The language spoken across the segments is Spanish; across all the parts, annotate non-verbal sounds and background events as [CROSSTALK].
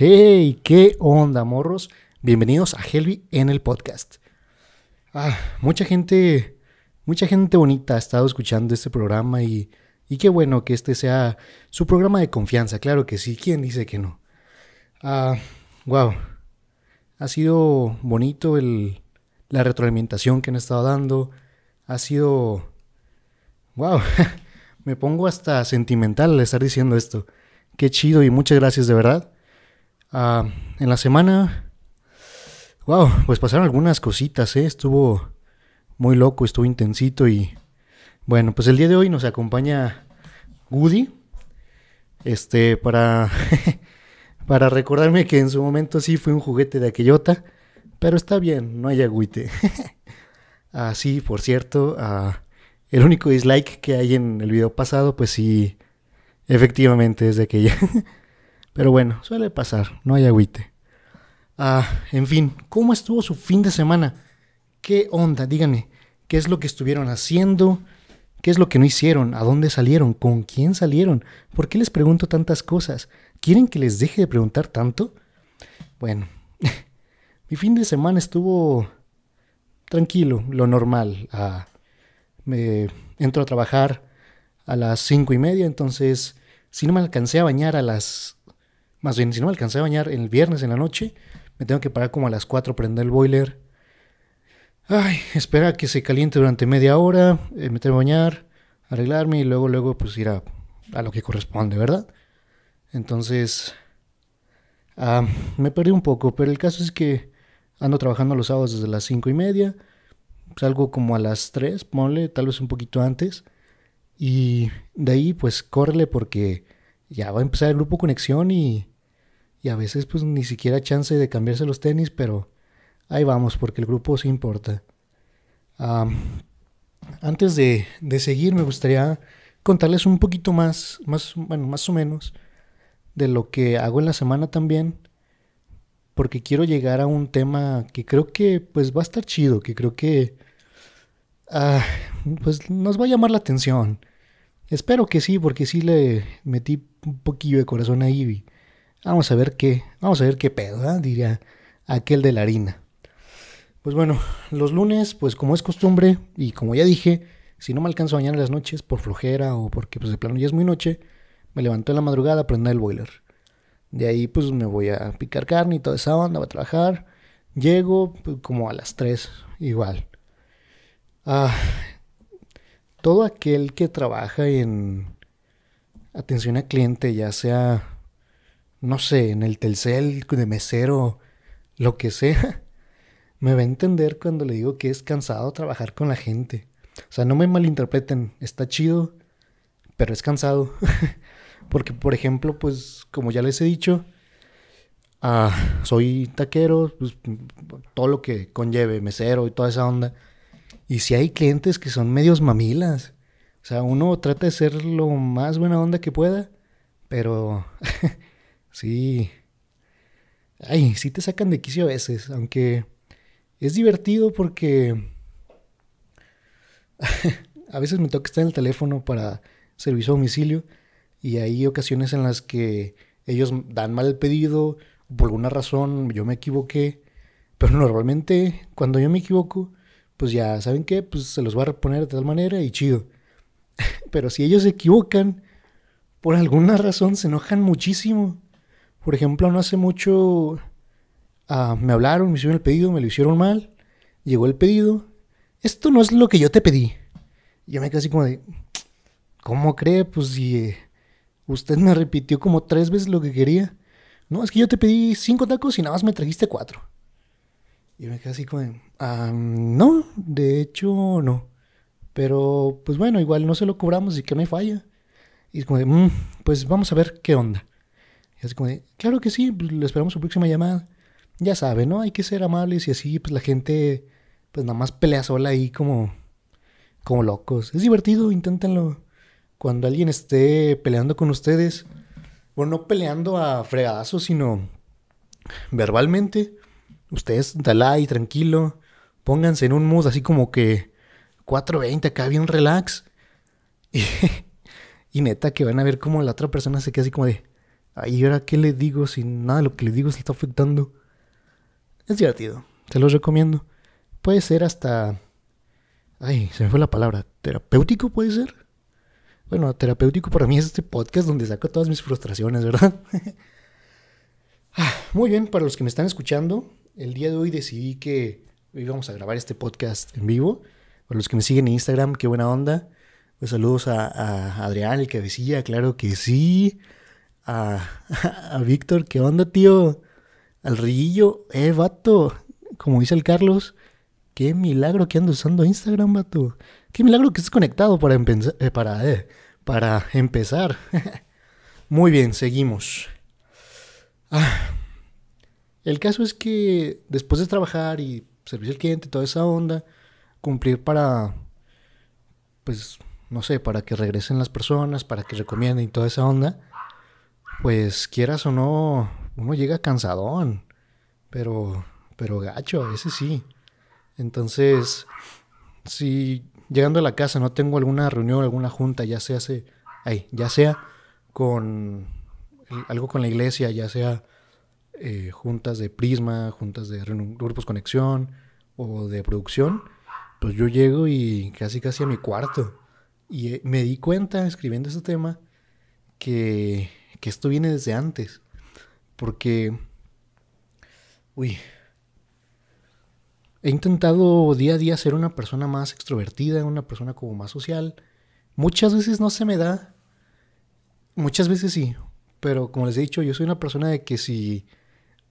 Hey, ¿qué onda, morros? Bienvenidos a Helvi en el podcast. Ah, mucha gente, mucha gente bonita ha estado escuchando este programa y, y qué bueno que este sea su programa de confianza, claro que sí, ¿quién dice que no? Ah, wow, ha sido bonito el, la retroalimentación que han estado dando, ha sido, wow, [LAUGHS] me pongo hasta sentimental al estar diciendo esto. Qué chido y muchas gracias de verdad. Ah, en la semana, wow, pues pasaron algunas cositas, ¿eh? Estuvo muy loco, estuvo intensito y bueno, pues el día de hoy nos acompaña Woody, este, para, [LAUGHS] para recordarme que en su momento sí fue un juguete de aquellota, pero está bien, no hay agüite. [LAUGHS] ah, sí, por cierto, ah, el único dislike que hay en el video pasado, pues sí, efectivamente es de aquella. [LAUGHS] Pero bueno, suele pasar, no hay agüite. Ah, en fin, ¿cómo estuvo su fin de semana? ¿Qué onda? Díganme, ¿qué es lo que estuvieron haciendo? ¿Qué es lo que no hicieron? ¿A dónde salieron? ¿Con quién salieron? ¿Por qué les pregunto tantas cosas? ¿Quieren que les deje de preguntar tanto? Bueno, [LAUGHS] mi fin de semana estuvo tranquilo, lo normal. Ah, me entro a trabajar a las cinco y media, entonces si no me alcancé a bañar a las más bien, si no me alcancé a bañar el viernes en la noche, me tengo que parar como a las 4, prender el boiler. Ay, esperar a que se caliente durante media hora, eh, meterme a bañar, arreglarme y luego, luego, pues ir a, a lo que corresponde, ¿verdad? Entonces, ah, me perdí un poco, pero el caso es que ando trabajando los sábados desde las 5 y media, salgo como a las 3, ponle, tal vez un poquito antes, y de ahí, pues, córrele porque ya va a empezar el grupo conexión y, y a veces pues ni siquiera chance de cambiarse los tenis, pero ahí vamos porque el grupo sí importa. antes de, de, seguir me gustaría contarles un poquito más, más, bueno, más o menos de lo que hago en la semana también, porque quiero llegar a un tema que creo que pues va a estar chido, que creo que ah, pues nos va a llamar la atención. Espero que sí, porque sí le metí un poquillo de corazón ahí. vamos a ver qué, vamos a ver qué pedo, ¿eh? diría aquel de la harina. Pues bueno, los lunes, pues como es costumbre, y como ya dije, si no me alcanzo a bañar en las noches por flojera o porque pues de plano ya es muy noche, me levanto en la madrugada a prender el boiler. De ahí pues me voy a picar carne y toda esa onda, voy a trabajar. Llego pues, como a las 3, igual. Ah, todo aquel que trabaja en atención al cliente, ya sea, no sé, en el Telcel, de mesero, lo que sea, [LAUGHS] me va a entender cuando le digo que es cansado trabajar con la gente. O sea, no me malinterpreten, está chido, pero es cansado. [LAUGHS] Porque, por ejemplo, pues, como ya les he dicho, ah, soy taquero, pues, todo lo que conlleve, mesero y toda esa onda. Y si hay clientes que son medios mamilas. O sea, uno trata de ser lo más buena onda que pueda, pero [LAUGHS] sí. Ay, sí te sacan de quicio a veces, aunque es divertido porque [LAUGHS] a veces me toca estar en el teléfono para servicio a domicilio y hay ocasiones en las que ellos dan mal el pedido, por alguna razón yo me equivoqué, pero normalmente cuando yo me equivoco, pues ya, ¿saben qué? Pues se los va a reponer de tal manera y chido. Pero si ellos se equivocan, por alguna razón se enojan muchísimo. Por ejemplo, no hace mucho ah, me hablaron, me hicieron el pedido, me lo hicieron mal. Llegó el pedido. Esto no es lo que yo te pedí. Yo me quedé así como de, ¿cómo cree? Pues si eh, usted me repitió como tres veces lo que quería. No, es que yo te pedí cinco tacos y nada más me trajiste cuatro. Y me quedé así como, ah, no, de hecho no. Pero pues bueno, igual no se lo cobramos y que no hay falla. Y es como de, mm, pues vamos a ver qué onda. Y así como de, claro que sí, pues le esperamos su próxima llamada. Ya sabe, ¿no? Hay que ser amables y así, pues la gente, pues nada más pelea sola ahí como, como locos. Es divertido, inténtenlo. Cuando alguien esté peleando con ustedes, bueno, no peleando a fregadazos, sino verbalmente ustedes dale y tranquilo, pónganse en un mood así como que 4.20 acá bien relax. [LAUGHS] Y, y neta que van a ver como la otra persona se queda así como de, Ahí ahora qué le digo si nada de lo que le digo se está afectando. Es divertido, se los recomiendo. Puede ser hasta... Ay, se me fue la palabra. ¿Terapéutico puede ser? Bueno, terapéutico para mí es este podcast donde saco todas mis frustraciones, ¿verdad? [LAUGHS] Ah, muy bien, para los que me están escuchando, el día de hoy decidí que íbamos a grabar este podcast en vivo. Para los que me siguen en Instagram, qué buena onda. Pues saludos a, Adrián, el que claro que sí. [LAUGHS] A, Víctor, ¿qué onda, tío? Al Riguillo, eh, vato. Como dice el Carlos, qué milagro que ando usando Instagram, vato. Qué milagro que estés conectado para, eh, para, eh, para empezar. [LAUGHS] Muy bien, seguimos. Ah, el caso es que después de trabajar y servir al cliente, toda esa onda, cumplir para, pues, no sé, para que regresen las personas, para que recomienden y toda esa onda, pues quieras o no, uno llega cansadón, pero, pero gacho, a veces sí. Entonces, si llegando a la casa no tengo alguna reunión, alguna junta, ya sea, se, ay, ya sea con algo con la iglesia, ya sea eh, juntas de prisma, juntas de grupos conexión o de producción, pues yo llego y casi casi a mi cuarto. Y eh, me di cuenta escribiendo este tema que, que esto viene desde antes. Porque, uy, he intentado día a día ser una persona más extrovertida, una persona como más social. Muchas veces no se me da, muchas veces sí, pero como les he dicho, yo soy una persona de que si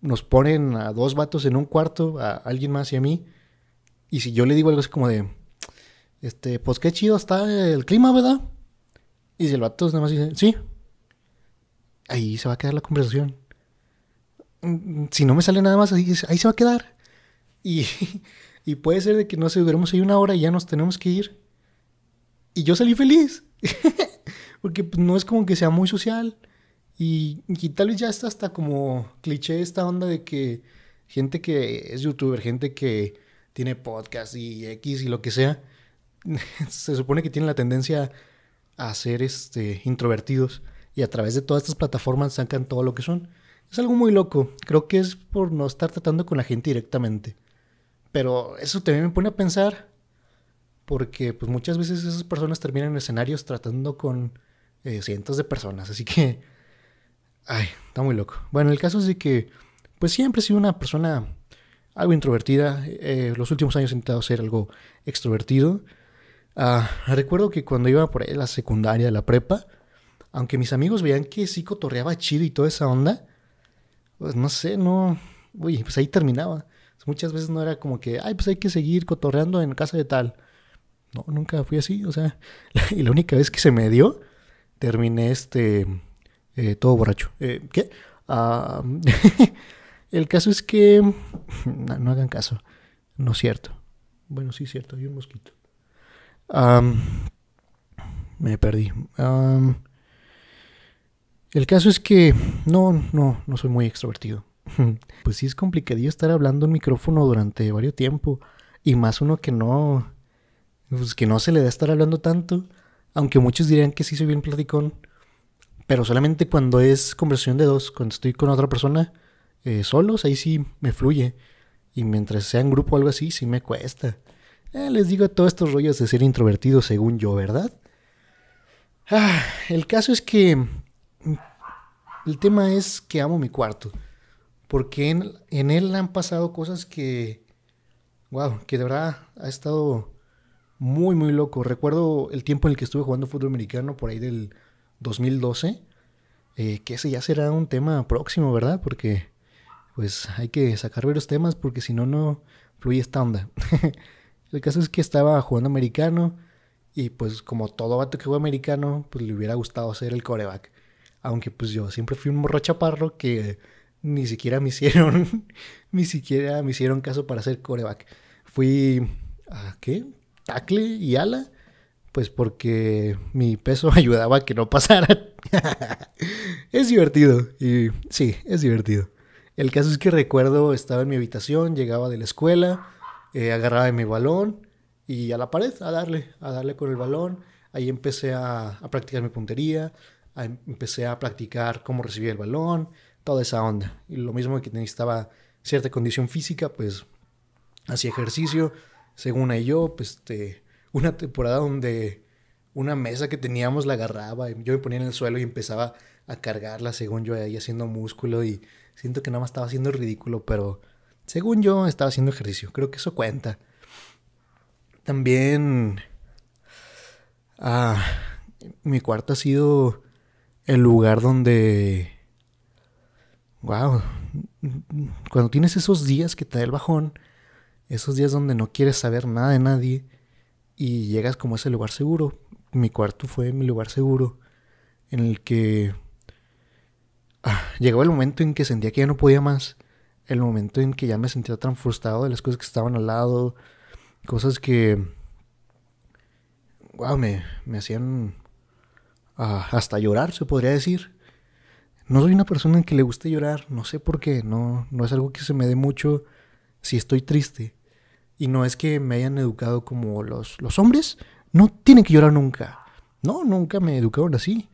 nos ponen a dos vatos en un cuarto, a alguien más y a mí, y si yo le digo algo así como de, este, pues qué chido está el clima, ¿verdad? Y si el vato nada más dice, sí, ahí se va a quedar la conversación. Mm, si no me sale nada más, ahí, ahí se va a quedar. Y, [LAUGHS] y puede ser de que no sé, duremos ahí una hora y ya nos tenemos que ir. Y yo salí feliz. [LAUGHS] Porque pues, no es como que sea muy social. Y, tal vez ya está hasta como cliché esta onda de que gente que es youtuber, gente que tiene podcast y X y lo que sea, [LAUGHS] se supone que tiene la tendencia a ser este, introvertidos y a través de todas estas plataformas sacan todo lo que son. Es algo muy loco. Creo que es por no estar tratando con la gente directamente. Pero eso también me pone a pensar porque pues muchas veces esas personas terminan en escenarios tratando con eh, cientos de personas. Así que Ay, está muy loco. Bueno, el caso es de que, pues siempre he sido una persona algo introvertida. Eh, los últimos años he intentado ser algo extrovertido. Ah, recuerdo que cuando iba por ahí la secundaria, la prepa, aunque mis amigos veían que sí cotorreaba chido y toda esa onda, pues no sé, no. Uy, pues ahí terminaba. Muchas veces no era como que, ay, pues hay que seguir cotorreando en casa de tal. No, nunca fui así, o sea, [LAUGHS] y la única vez que se me dio, terminé este eh, todo borracho. Eh, ¿Qué? [LAUGHS] El caso es que... [LAUGHS] No, hagan caso. No es cierto. Bueno, sí es cierto, hay un mosquito. me perdí. el caso es que no, no, no soy muy extrovertido. [LAUGHS] pues sí es complicadillo estar hablando en micrófono durante varios tiempo. Y más uno que no... Pues que no se le da estar hablando tanto. Aunque muchos dirían que sí soy bien platicón. Pero solamente cuando es conversación de dos, cuando estoy con otra persona eh, solos, ahí sí me fluye. Y mientras sea en grupo o algo así, sí me cuesta. Eh, les digo todos estos rollos de ser introvertido según yo, ¿verdad? Ah, el caso es que mm, el tema es que amo mi cuarto. Porque en, en él han pasado cosas que, wow, que de verdad ha estado muy, muy loco. Recuerdo el tiempo en el que estuve jugando fútbol americano, por ahí del 2012, eh, que ese ya será un tema próximo, ¿verdad? Porque pues hay que sacar varios temas porque si no, no fluye esta onda. [LAUGHS] El caso es que estaba jugando americano y pues como todo vato que juega americano, pues le hubiera gustado ser el coreback. Aunque pues yo siempre fui un morro chaparro que ni siquiera me [LAUGHS] hicieron, ni siquiera me hicieron caso para ser coreback. Fui, ¿a qué? Tackle y ala pues porque mi peso [LAUGHS] ayudaba a que no pasara. [LAUGHS] es divertido. Y sí, es divertido. El caso es que recuerdo, estaba en mi habitación, llegaba de la escuela, eh, agarraba mi balón y a la pared a darle, a darle con el balón. Ahí empecé a, practicar mi puntería, empecé a practicar cómo recibir el balón, toda esa onda. Y lo mismo que necesitaba cierta condición física, pues hacía ejercicio. Según yo, pues este, una temporada donde una mesa que teníamos la agarraba, yo me ponía en el suelo y empezaba a cargarla, según yo, ahí haciendo músculo y siento que nada más estaba haciendo ridículo, pero según yo estaba haciendo ejercicio, creo que eso cuenta. También ah, mi cuarto ha sido el lugar donde... Wow, cuando tienes esos días que te da el bajón, esos días donde no quieres saber nada de nadie y llegas como a ese lugar seguro. Mi cuarto fue mi lugar seguro en el que ah, llegó el momento en que sentía que ya no podía más, el momento en que ya me sentía tan frustrado de las cosas que estaban al lado, cosas que, wow, me, me hacían ah, hasta llorar, se podría decir. No soy una persona en que le guste llorar, no sé por qué, no, no es algo que se me dé mucho si estoy triste. Y no es que me hayan educado como los, los hombres, no tienen que llorar nunca. No, nunca me educaron así.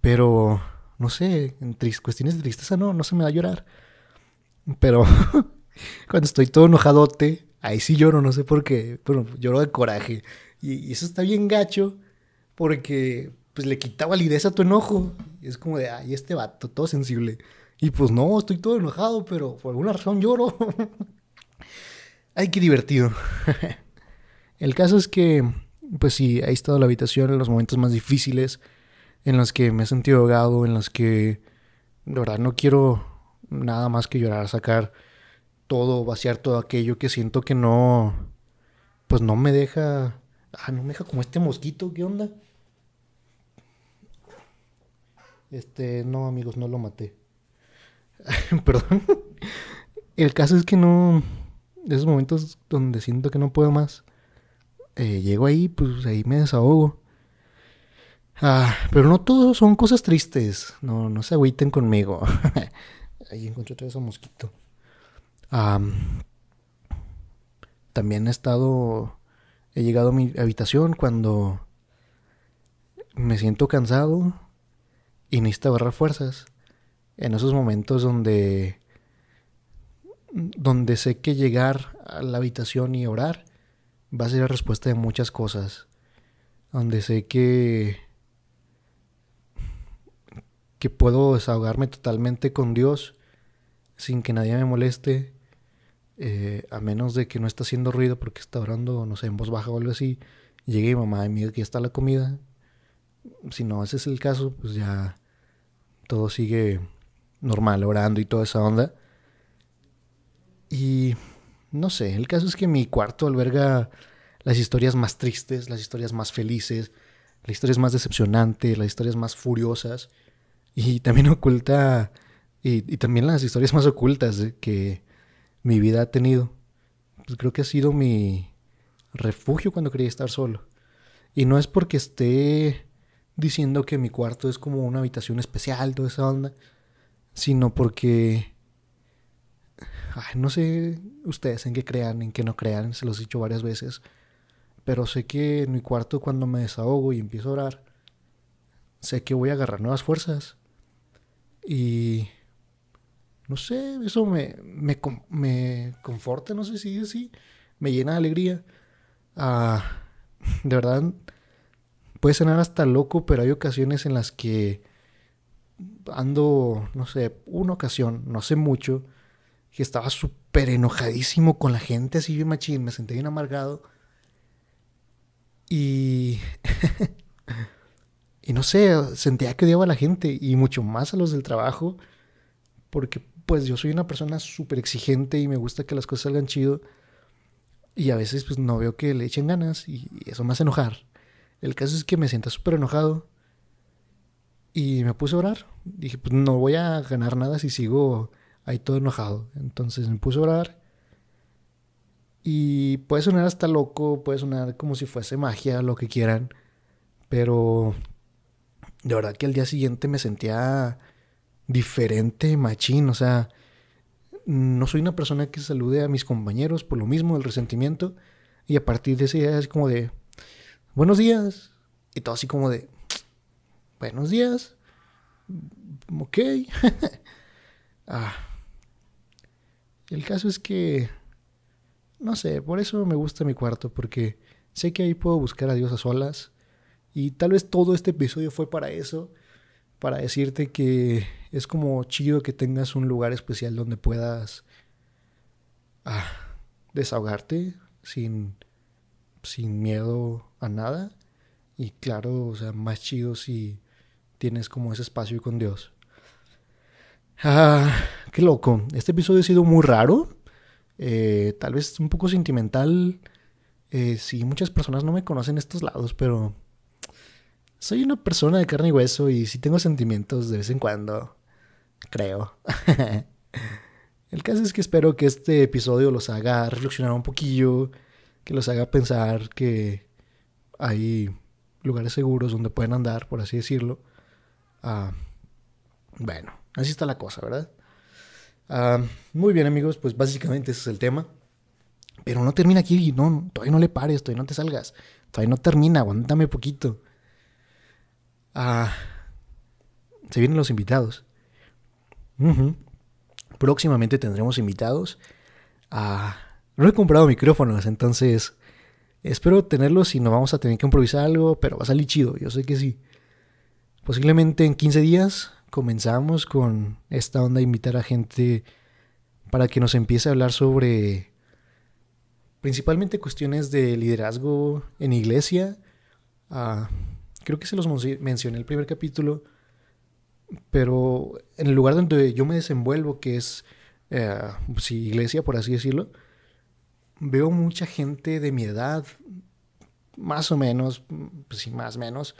Pero, no sé, en cuestiones de tristeza no, no se me da llorar. Pero [LAUGHS] cuando estoy todo enojadote, ahí sí lloro, no sé por qué. Pero lloro de coraje. Y, eso está bien gacho porque pues le quita validez a tu enojo. Es como de, ay, este vato, todo sensible. Y pues no, estoy todo enojado, pero por alguna razón lloro. [LAUGHS] ay, qué divertido. [LAUGHS] El caso es que, pues sí, he estado la habitación en los momentos más difíciles, en los que me he sentido ahogado, en los que, de verdad, no quiero nada más que llorar, sacar todo, vaciar todo aquello que siento que no, pues no me deja, ah, no me deja como este mosquito, ¿qué onda? Este, no, amigos, no lo maté. [LAUGHS] Perdón. El caso es que no. Esos momentos donde siento que no puedo más. Eh, llego ahí, pues ahí me desahogo. Ah, pero no todos son cosas tristes. No, no se agüiten conmigo. [LAUGHS] ahí encontré otra vez un mosquito. también he estado. He llegado a mi habitación cuando me siento cansado y necesito agarrar fuerzas en esos momentos donde donde sé que llegar a la habitación y orar va a ser la respuesta de muchas cosas. Donde sé que que puedo desahogarme totalmente con Dios sin que nadie me moleste, eh, a menos de que no está haciendo ruido porque está orando, no sé, en voz baja o algo así. Llegué y mamá y dice que está la comida. Si no, ese es el caso, pues ya todo sigue normal, orando y toda esa onda. Y no sé, el caso es que mi cuarto alberga las historias más tristes, las historias más felices, las historias más decepcionantes, las historias más furiosas. Y también [LAUGHS] oculta, y, también las historias más ocultas que mi vida ha tenido. Pues creo que ha sido mi refugio cuando quería estar solo. Y no es porque esté diciendo que mi cuarto es como una habitación especial, toda esa onda, sino porque, ay, no sé ustedes en qué crean, en qué no crean, se los he dicho varias veces, pero sé que en mi cuarto cuando me desahogo y empiezo a orar, sé que voy a agarrar nuevas fuerzas y no sé, eso me, me, me conforta, no sé si es así, me llena de alegría. Ah, de verdad, puede sonar hasta loco, pero hay ocasiones en las que ando, no sé, una ocasión, no sé mucho, que estaba súper enojadísimo con la gente, así bien machín, me sentí bien amargado. Y... [LAUGHS] y no sé, sentía que odiaba a la gente y mucho más a los del trabajo, porque pues yo soy una persona súper exigente y me gusta que las cosas salgan chido. Y a veces pues no veo que le echen ganas y eso me hace enojar. El caso es que me siento súper enojado. Y me puse a orar. Dije, pues no voy a ganar nada si sigo ahí todo enojado. Entonces me puse a orar. Y puede sonar hasta loco, puede sonar como si fuese magia, lo que quieran. Pero de verdad que al día siguiente me sentía diferente, machín. O sea, no soy una persona que salude a mis compañeros por lo mismo, el resentimiento. Y a partir de ese día es como de, buenos días. Y todo así como de, buenos días. ok. [LAUGHS] ah. El caso es que, no sé, por eso me gusta mi cuarto, porque sé que ahí puedo buscar a Dios a solas. Y tal vez todo este episodio fue para eso, para decirte que es como chido que tengas un lugar especial donde puedas ah, desahogarte sin, sin miedo a nada. Y claro, o sea, más chido si tienes como ese espacio con Dios. Ah, qué loco. Este episodio ha sido muy raro. Eh, tal vez un poco sentimental. Eh, sí, muchas personas no me conocen estos lados, pero soy una persona de carne y hueso y sí tengo sentimientos de vez en cuando. Creo. [LAUGHS] El caso es que espero que este episodio los haga reflexionar un poquillo, que los haga pensar que hay lugares seguros donde pueden andar, por así decirlo. Ah, bueno, Así está la cosa, ¿verdad? Ah, muy bien, amigos, pues básicamente ese es el tema. Pero no termina aquí, no, todavía no le pares, todavía no te salgas. Todavía no termina, aguántame poquito. Ah, se vienen los invitados. Próximamente tendremos invitados. Ah, no he comprado micrófonos, entonces espero tenerlos y no vamos a tener que improvisar algo, pero va a salir chido, yo sé que sí. Posiblemente en 15 días comenzamos con esta onda de invitar a gente para que nos empiece a hablar sobre principalmente cuestiones de liderazgo en iglesia. Ah, creo que se los mencioné en el primer capítulo, pero en el lugar donde yo me desenvuelvo, que es eh, iglesia, por así decirlo, veo mucha gente de mi edad, más o menos, pues sí, más o menos,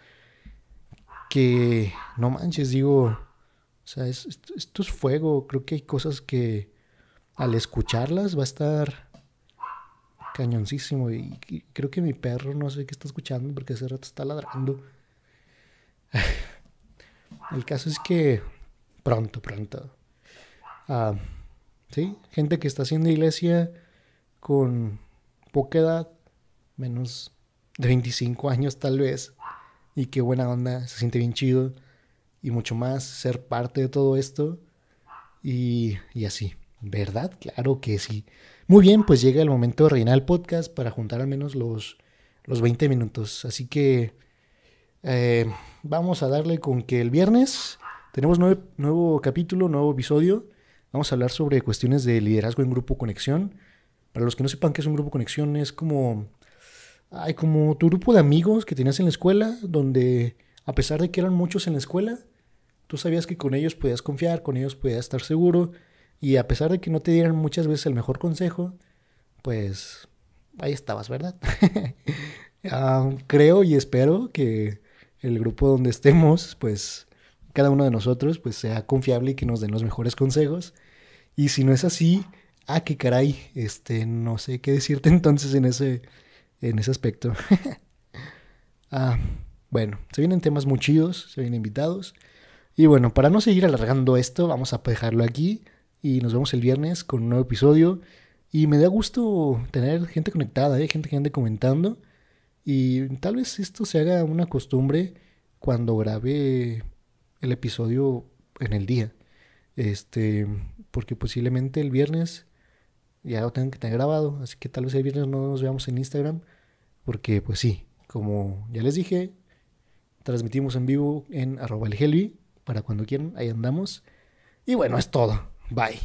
que no manches, digo, o sea, esto es fuego. Creo que hay cosas que al escucharlas va a estar cañoncísimo. Y, creo que mi perro no sé qué está escuchando porque hace rato está ladrando. [LAUGHS] El caso es que pronto, pronto. Ah, sí, gente que está haciendo iglesia con poca edad, menos de 25 años tal vez y qué buena onda, se siente bien chido y mucho más ser parte de todo esto y, y así, ¿verdad? Claro que sí. Muy bien, pues llega el momento de rellenar el podcast para juntar al menos los, los 20 minutos. Así que eh, vamos a darle con que el viernes tenemos nuevo, nuevo capítulo, nuevo episodio. Vamos a hablar sobre cuestiones de liderazgo en grupo conexión. Para los que no sepan qué es un grupo conexión, es como hay como tu grupo de amigos que tenías en la escuela, donde a pesar de que eran muchos en la escuela, tú sabías que con ellos podías confiar, con ellos podías estar seguro, y a pesar de que no te dieran muchas veces el mejor consejo, pues ahí estabas, ¿verdad? [LAUGHS] Ah, creo y espero que el grupo donde estemos, pues cada uno de nosotros, pues sea confiable y que nos den los mejores consejos. Y si no es así, ah, qué caray, este, no sé qué decirte [LAUGHS] entonces en ese en ese aspecto. [LAUGHS] ah, bueno, se vienen temas muy chidos, se vienen invitados. Y bueno, para no seguir alargando esto, vamos a dejarlo aquí y nos vemos el viernes con un nuevo episodio. Y me da gusto tener gente conectada, ¿eh? gente que ande comentando. Y tal vez esto se haga una costumbre cuando grabe el episodio en el día. Este, porque posiblemente el viernes ya lo tengo que tener grabado, así que tal vez el viernes no nos veamos en Instagram, porque pues sí, como ya les dije, transmitimos en vivo en arroba el para cuando quieran, ahí andamos. Y bueno, es todo. Bye.